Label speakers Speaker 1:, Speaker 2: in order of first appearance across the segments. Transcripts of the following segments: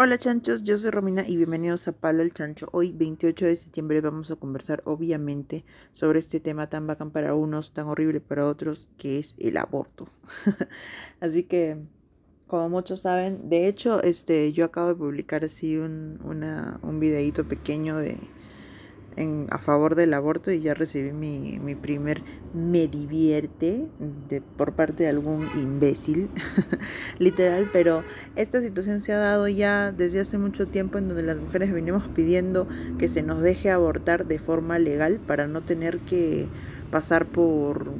Speaker 1: Hola chanchos, yo soy Romina y bienvenidos a Palo el Chancho. Hoy 28 de septiembre vamos a conversar obviamente sobre este tema tan bacán para unos, tan horrible para otros, que es el aborto. así que, como muchos saben, de hecho, este, yo acabo de publicar así un, una, un videíto pequeño de, a favor del aborto y ya recibí mi, mi primer me divierte de, por parte de algún imbécil, literal, pero esta situación se ha dado ya desde hace mucho tiempo en donde las mujeres venimos pidiendo que se nos deje abortar de forma legal para no tener que pasar por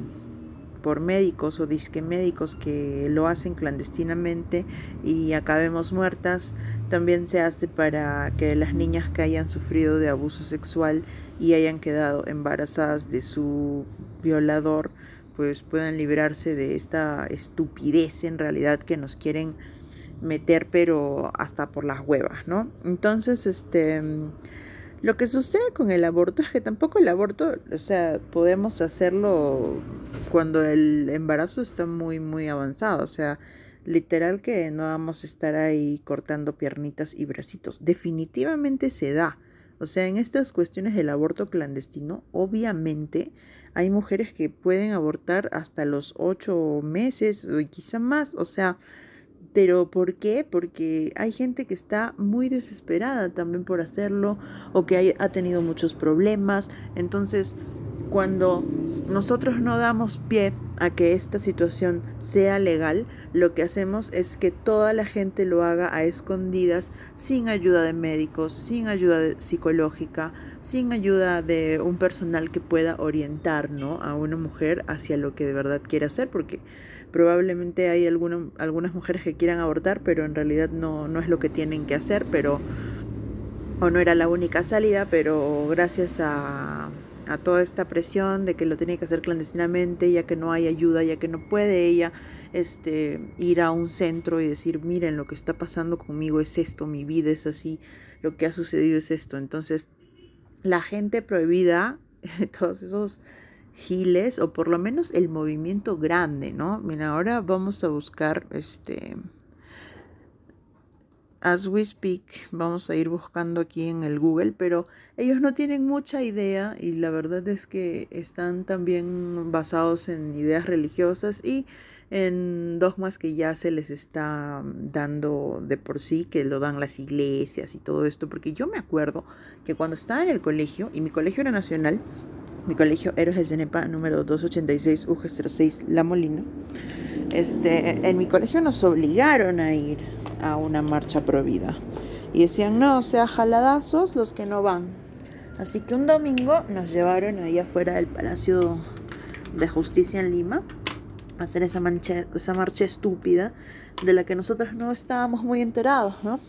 Speaker 1: por médicos o disque médicos que lo hacen clandestinamente y acabemos muertas. También se hace para que las niñas que hayan sufrido de abuso sexual y hayan quedado embarazadas de su violador, pues puedan librarse de esta estupidez en realidad que nos quieren meter pero hasta por las huevas, ¿no? Entonces, este lo que sucede con el aborto es que tampoco el aborto, o sea, podemos hacerlo cuando el embarazo está muy, muy avanzado. O sea, literal que no vamos a estar ahí cortando piernitas y bracitos. Definitivamente se da. O sea, en estas cuestiones del aborto clandestino, obviamente hay mujeres que pueden abortar hasta los ocho meses y quizá más. O sea, pero ¿por qué? Porque hay gente que está muy desesperada también por hacerlo o que ha tenido muchos problemas. Entonces, cuando nosotros no damos pie a que esta situación sea legal, lo que hacemos es que toda la gente lo haga a escondidas, sin ayuda de médicos, sin ayuda psicológica, sin ayuda de un personal que pueda orientar ¿no? a una mujer hacia lo que de verdad quiere hacer, porque probablemente hay algunas mujeres que quieran abortar, pero en realidad no, no es lo que tienen que hacer, pero o no era la única salida, pero gracias a a toda esta presión de que lo tiene que hacer clandestinamente, ya que no hay ayuda, ya que no puede ella este, ir a un centro y decir, miren, lo que está pasando conmigo es esto, mi vida es así, lo que ha sucedido es esto. Entonces, la gente prohibida, todos esos giles, o por lo menos el movimiento grande, ¿no? Mira, ahora vamos a buscar este as we speak, vamos a ir buscando aquí en el Google, pero ellos no tienen mucha idea y la verdad es que están también basados en ideas religiosas y en dogmas que ya se les está dando de por sí, que lo dan las iglesias y todo esto, porque yo me acuerdo que cuando estaba en el colegio, y mi colegio era nacional, mi colegio Héroes del Cenepa, número 286 UG06 La Molina, este, en mi colegio nos obligaron a ir a una marcha prohibida. Y decían, no, o sea, jaladazos los que no van. Así que un domingo nos llevaron ahí afuera del Palacio de Justicia en Lima a hacer esa, esa marcha estúpida de la que nosotros no estábamos muy enterados, ¿no?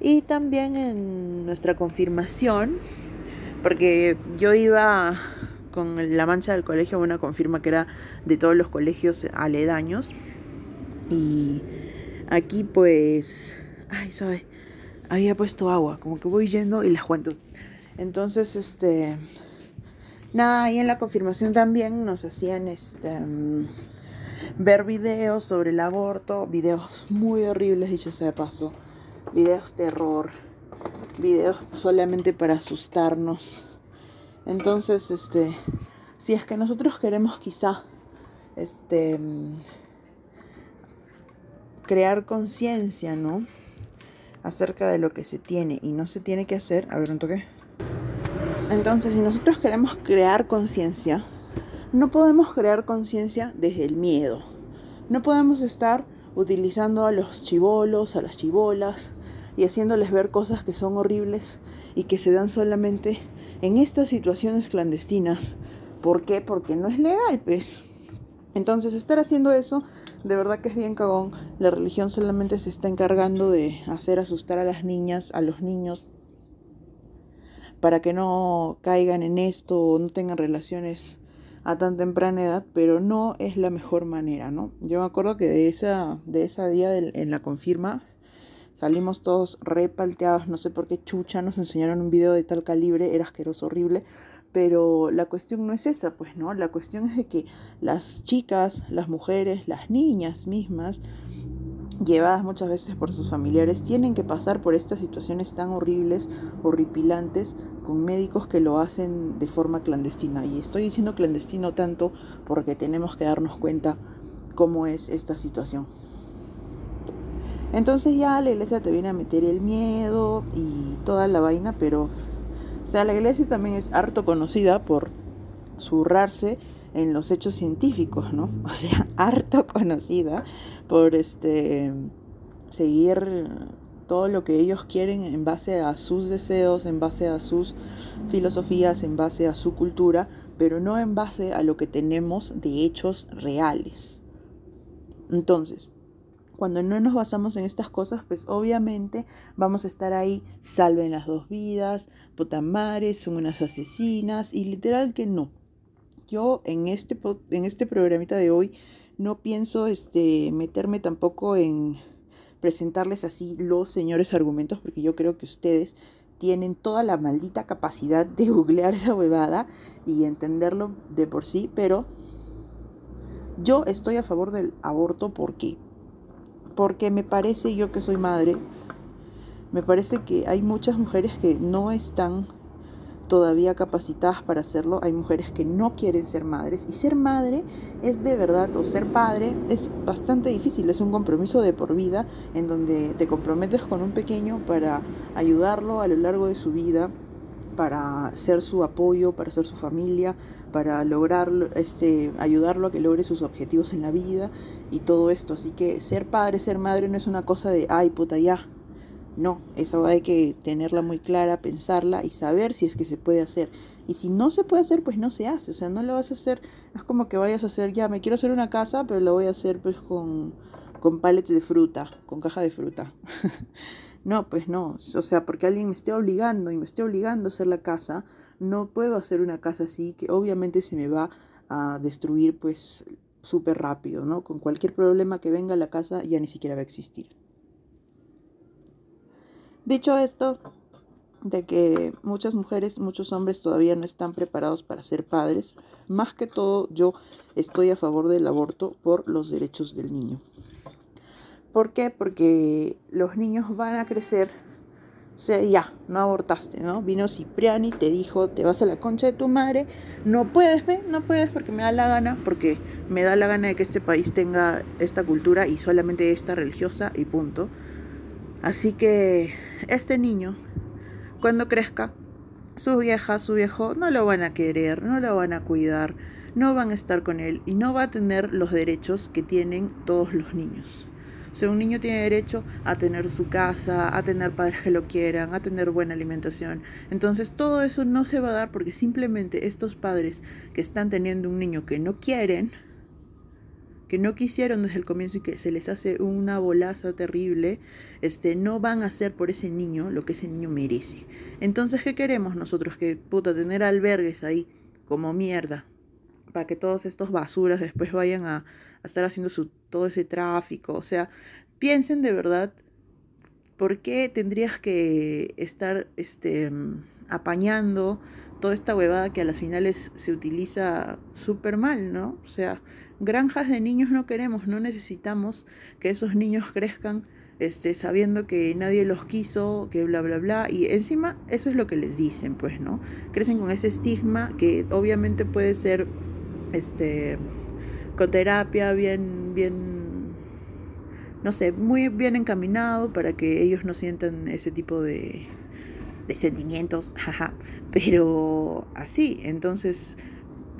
Speaker 1: Y también en nuestra confirmación, porque yo iba con la mancha del colegio, una confirma que era de todos los colegios aledaños. Y aquí pues, ay, sabe, había puesto agua, como que voy yendo y les cuento. Entonces, este, nada, ahí en la confirmación también nos hacían este ver videos sobre el aborto, videos muy horribles, dicho sea de paso, videos terror, videos solamente para asustarnos entonces, este, si es que nosotros queremos quizá, este, crear conciencia, ¿no? Acerca de lo que se tiene y no se tiene que hacer. A ver, ¿un toque? Entonces, si nosotros queremos crear conciencia, no podemos crear conciencia desde el miedo. No podemos estar utilizando a los chivolos, a las chivolas y haciéndoles ver cosas que son horribles y que se dan solamente en estas situaciones clandestinas. ¿Por qué? Porque no es legal, pues. Entonces, estar haciendo eso, de verdad que es bien cagón. La religión solamente se está encargando de hacer asustar a las niñas, a los niños, para que no caigan en esto o no tengan relaciones a tan temprana edad, pero no es la mejor manera, ¿no? Yo me acuerdo que de esa, de esa día en la confirma Salimos todos repalteados, no sé por qué chucha nos enseñaron un video de tal calibre, era asqueroso, horrible, pero la cuestión no es esa, pues, ¿no? La cuestión es de que las chicas, las mujeres, las niñas mismas, llevadas muchas veces por sus familiares, tienen que pasar por estas situaciones tan horribles, horripilantes, con médicos que lo hacen de forma clandestina. Y estoy diciendo clandestino tanto porque tenemos que darnos cuenta cómo es esta situación. Entonces ya la iglesia te viene a meter el miedo y toda la vaina, pero, o sea, la iglesia también es harto conocida por zurrarse en los hechos científicos, ¿no? O sea, harto conocida por este seguir todo lo que ellos quieren en base a sus deseos, en base a sus filosofías, en base a su cultura, pero no en base a lo que tenemos de hechos reales. Entonces, cuando no nos basamos en estas cosas, pues obviamente vamos a estar ahí, salven las dos vidas, potamares, son unas asesinas, y literal que no. Yo en este, en este programita de hoy no pienso este, meterme tampoco en presentarles así los señores argumentos, porque yo creo que ustedes tienen toda la maldita capacidad de googlear esa huevada y entenderlo de por sí, pero yo estoy a favor del aborto porque porque me parece, yo que soy madre, me parece que hay muchas mujeres que no están todavía capacitadas para hacerlo, hay mujeres que no quieren ser madres y ser madre es de verdad, o ser padre es bastante difícil, es un compromiso de por vida en donde te comprometes con un pequeño para ayudarlo a lo largo de su vida para ser su apoyo, para ser su familia, para lograr, este, ayudarlo a que logre sus objetivos en la vida y todo esto. Así que ser padre, ser madre no es una cosa de, ay puta ya. No, eso hay que tenerla muy clara, pensarla y saber si es que se puede hacer. Y si no se puede hacer, pues no se hace. O sea, no lo vas a hacer, es como que vayas a hacer, ya, me quiero hacer una casa, pero lo voy a hacer pues con, con pallets de fruta, con caja de fruta. No, pues no, o sea, porque alguien me esté obligando y me esté obligando a hacer la casa, no puedo hacer una casa así que obviamente se me va a destruir pues súper rápido, ¿no? Con cualquier problema que venga a la casa ya ni siquiera va a existir. Dicho esto, de que muchas mujeres, muchos hombres todavía no están preparados para ser padres, más que todo yo estoy a favor del aborto por los derechos del niño. ¿Por qué? Porque los niños van a crecer. O sea, ya, no abortaste, ¿no? Vino Cipriani, te dijo, te vas a la concha de tu madre, no puedes, ¿ve? No puedes porque me da la gana, porque me da la gana de que este país tenga esta cultura y solamente esta religiosa y punto. Así que este niño, cuando crezca, su vieja, su viejo, no lo van a querer, no lo van a cuidar, no van a estar con él y no va a tener los derechos que tienen todos los niños. Un niño tiene derecho a tener su casa, a tener padres que lo quieran, a tener buena alimentación. Entonces todo eso no se va a dar porque simplemente estos padres que están teniendo un niño que no quieren, que no quisieron desde el comienzo y que se les hace una bolaza terrible, este, no van a hacer por ese niño lo que ese niño merece. Entonces, ¿qué queremos nosotros? Que puta, tener albergues ahí como mierda, para que todos estos basuras después vayan a, estar haciendo su, todo ese tráfico. O sea, piensen de verdad por qué tendrías que estar este, apañando toda esta huevada que a las finales se utiliza súper mal, ¿no? O sea, granjas de niños no queremos, no necesitamos que esos niños crezcan este, sabiendo que nadie los quiso, que bla, bla, bla. Y encima eso es lo que les dicen, pues, ¿no? Crecen con ese estigma que obviamente puede ser este, con terapia bien, bien, no sé, muy bien encaminado para que ellos no sientan ese tipo de, de sentimientos, pero así, entonces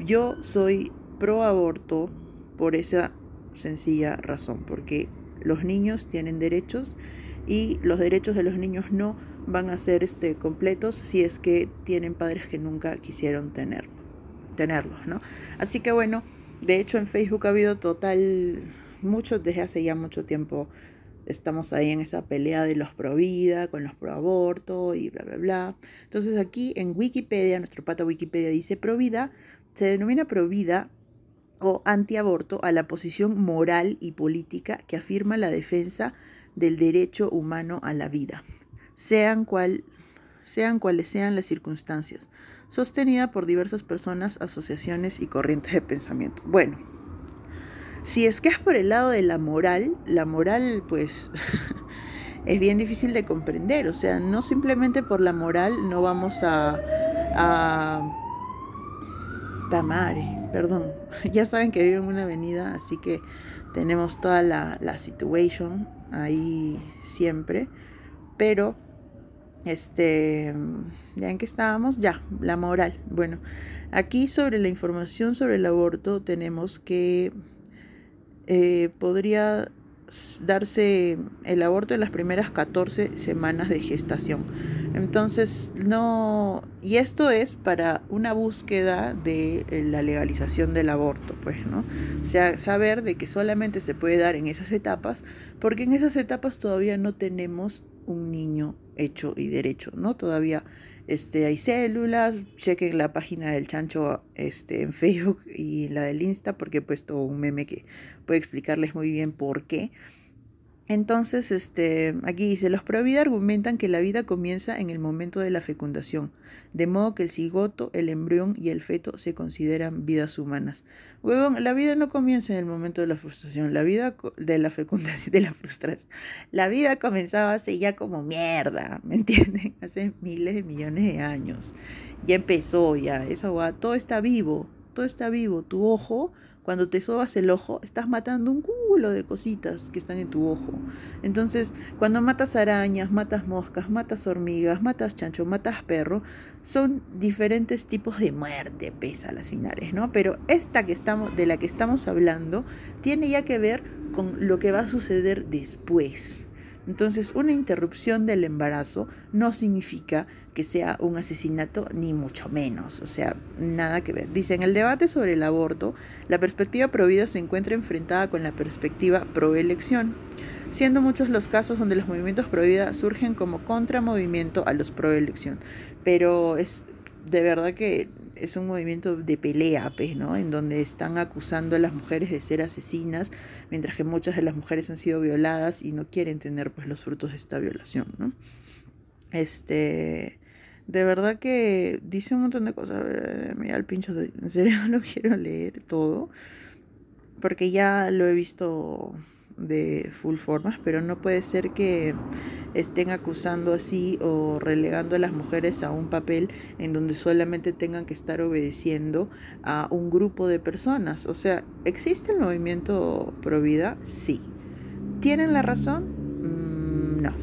Speaker 1: yo soy pro aborto por esa sencilla razón, porque los niños tienen derechos y los derechos de los niños no van a ser este, completos si es que tienen padres que nunca quisieron tener tenerlos, ¿no? Así que bueno, de hecho en Facebook ha habido total, mucho, desde hace ya mucho tiempo estamos ahí en esa pelea de los pro vida con los pro aborto y bla, bla, bla. Entonces aquí en Wikipedia, nuestro pata Wikipedia dice pro vida, se denomina pro vida o antiaborto a la posición moral y política que afirma la defensa del derecho humano a la vida, sean, cual, sean cuales sean las circunstancias sostenida por diversas personas, asociaciones y corrientes de pensamiento. Bueno, si es que es por el lado de la moral, la moral pues es bien difícil de comprender. O sea, no simplemente por la moral no vamos a... a Tamare, perdón. Ya saben que vivo en una avenida, así que tenemos toda la, la situation ahí siempre. Pero, este, ¿ya en qué estábamos? Ya, la moral. Bueno, aquí sobre la información sobre el aborto tenemos que eh, podría darse el aborto en las primeras 14 semanas de gestación. Entonces, no, y esto es para una búsqueda de eh, la legalización del aborto, pues, ¿no? O sea, saber de que solamente se puede dar en esas etapas, porque en esas etapas todavía no tenemos un niño hecho y derecho, ¿no? Todavía este, hay células, chequen la página del chancho este, en Facebook y la del Insta porque he puesto un meme que puede explicarles muy bien por qué. Entonces, este, aquí dice, los pro vida argumentan que la vida comienza en el momento de la fecundación, de modo que el cigoto, el embrión y el feto se consideran vidas humanas. Huevón, la vida no comienza en el momento de la frustración, la vida de la fecundación, de la frustración. La vida comenzaba hace ya como mierda, ¿me entienden? Hace miles de millones de años. Ya empezó, ya, eso va, todo está vivo, todo está vivo. Tu ojo cuando te sobas el ojo, estás matando un culo de cositas que están en tu ojo. Entonces, cuando matas arañas, matas moscas, matas hormigas, matas chancho, matas perro, son diferentes tipos de muerte, pesa a las finales, ¿no? Pero esta que estamos, de la que estamos hablando tiene ya que ver con lo que va a suceder después. Entonces, una interrupción del embarazo no significa que sea un asesinato, ni mucho menos, o sea, nada que ver. Dice, en el debate sobre el aborto, la perspectiva pro vida se encuentra enfrentada con la perspectiva pro elección, siendo muchos los casos donde los movimientos pro vida surgen como contramovimiento a los pro elección. Pero es de verdad que es un movimiento de pelea, pues, ¿no? En donde están acusando a las mujeres de ser asesinas, mientras que muchas de las mujeres han sido violadas y no quieren tener pues los frutos de esta violación, ¿no? Este, de verdad que dice un montón de cosas, mira el pincho, de, en serio no lo quiero leer todo, porque ya lo he visto de full formas, pero no puede ser que estén acusando así o relegando a las mujeres a un papel en donde solamente tengan que estar obedeciendo a un grupo de personas. O sea, ¿existe el movimiento pro vida? Sí. ¿Tienen la razón? Mm, no.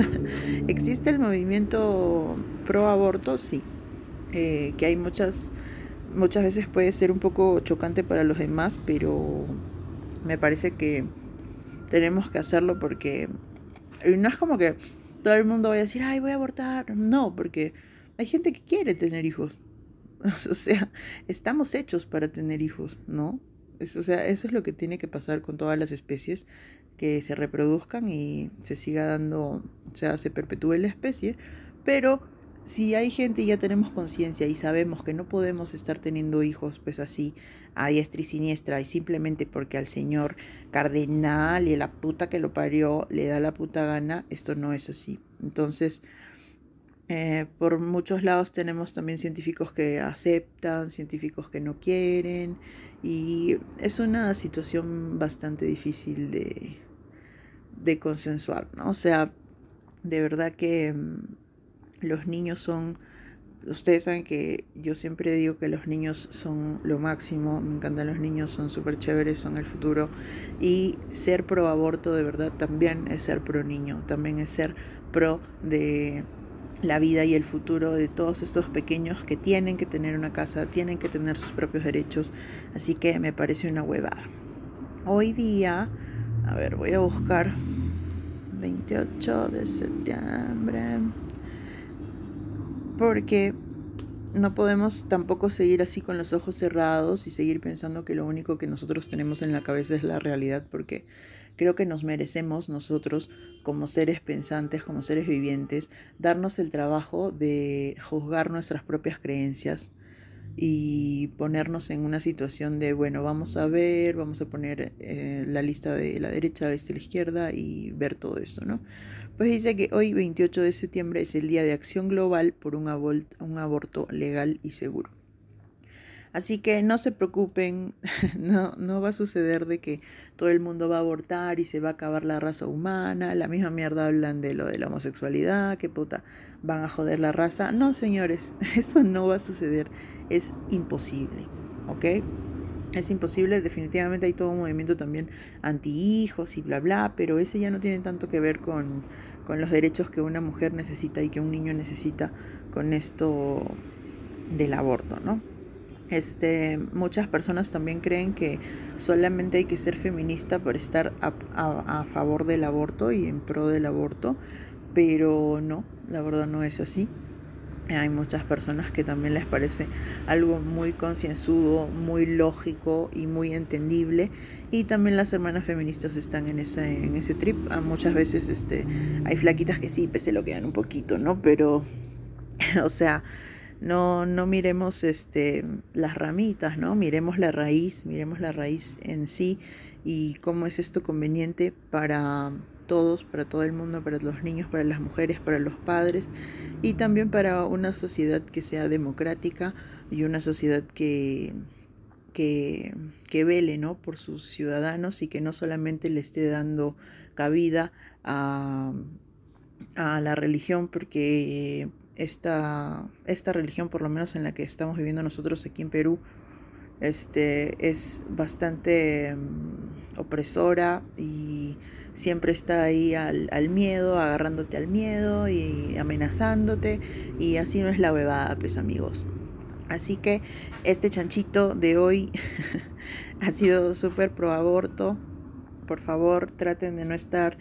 Speaker 1: ¿Existe el movimiento pro aborto? Sí. Eh, que hay muchas, muchas veces puede ser un poco chocante para los demás, pero me parece que tenemos que hacerlo porque no es como que todo el mundo vaya a decir, ay, voy a abortar. No, porque hay gente que quiere tener hijos. O sea, estamos hechos para tener hijos, ¿no? o sea, eso es lo que tiene que pasar con todas las especies, que se reproduzcan y se siga dando, o sea, se perpetúe la especie, pero si hay gente y ya tenemos conciencia y sabemos que no podemos estar teniendo hijos pues así a diestra y siniestra y simplemente porque al señor cardenal y la puta que lo parió le da la puta gana, esto no es así. Entonces, eh, por muchos lados tenemos también científicos que aceptan, científicos que no quieren y es una situación bastante difícil de, de consensuar, ¿no? O sea, de verdad que mm, los niños son, ustedes saben que yo siempre digo que los niños son lo máximo, me encantan los niños, son súper chéveres, son el futuro. Y ser pro aborto de verdad también es ser pro niño, también es ser pro de la vida y el futuro de todos estos pequeños que tienen que tener una casa, tienen que tener sus propios derechos. Así que me parece una huevada. Hoy día, a ver, voy a buscar 28 de septiembre porque no podemos tampoco seguir así con los ojos cerrados y seguir pensando que lo único que nosotros tenemos en la cabeza es la realidad, porque creo que nos merecemos nosotros como seres pensantes, como seres vivientes, darnos el trabajo de juzgar nuestras propias creencias y ponernos en una situación de, bueno, vamos a ver, vamos a poner eh, la lista de la derecha, la lista de la izquierda y ver todo eso, ¿no? Pues dice que hoy 28 de septiembre es el Día de Acción Global por un, aborto legal y seguro. Así que no se preocupen, no, no va a suceder de que todo el mundo va a abortar y se va a acabar la raza humana, la misma mierda hablan de lo de la homosexualidad, que puta, van a joder la raza. No, señores, eso no va a suceder, es imposible, ¿ok? Es imposible, definitivamente hay todo un movimiento también anti-hijos y bla bla, pero ese ya no tiene tanto que ver con, con los derechos que una mujer necesita y que un niño necesita con esto del aborto, ¿no? Este, muchas personas también creen que solamente hay que ser feminista para estar a, favor del aborto y en pro del aborto, pero no, la verdad no es así. Hay muchas personas que también les parece algo muy concienzudo, muy lógico y muy entendible. Y también las hermanas feministas están en ese, en ese trip. Ah, muchas veces este, hay flaquitas que sí, pues se lo quedan un poquito, ¿no? Pero, o sea, no, no miremos este, las ramitas, ¿no? Miremos la raíz, miremos la raíz en sí y cómo es esto conveniente para todos, para todo el mundo, para los niños, para las mujeres, para los padres y también para una sociedad que sea democrática y una sociedad que, que, que vele ¿no? por sus ciudadanos y que no solamente le esté dando cabida a, a la religión porque esta, esta religión, por lo menos en la que estamos viviendo nosotros aquí en Perú, este, es bastante mm, opresora y siempre está ahí al, al, miedo, agarrándote al miedo y amenazándote y así no es la huevada, pues amigos. Así que este chanchito de hoy ha sido súper pro aborto. Por favor, traten de no estar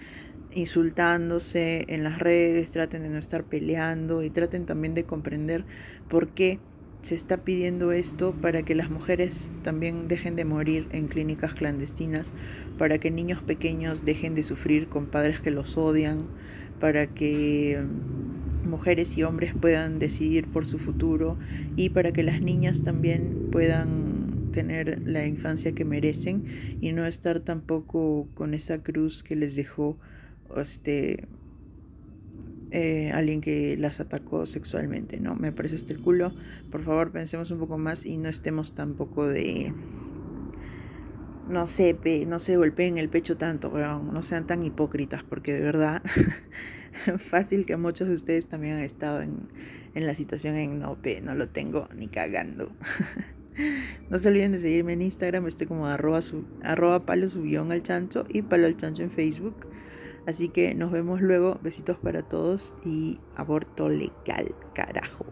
Speaker 1: insultándose en las redes, traten de no estar peleando y traten también de comprender por qué se está pidiendo esto para que las mujeres también dejen de morir en clínicas clandestinas, para que niños pequeños dejen de sufrir con padres que los odian, para que mm, mujeres y hombres puedan decidir por su futuro y para que las niñas también puedan tener la infancia que merecen y no estar tampoco con esa cruz que les dejó este, eh, alguien que las atacó sexualmente, ¿no? Me parece este el culo. Por favor, pensemos un poco más y no estemos tampoco de... No sé, no se golpeen el pecho tanto, pero no sean tan hipócritas, porque de verdad, fácil que muchos de ustedes también han estado en, en la situación en no, no lo tengo ni cagando. no se olviden de seguirme en Instagram, estoy como arroba, su, palo subión al chancho y palo al chancho en Facebook. Así que nos vemos luego. Besitos para todos y aborto legal, carajo.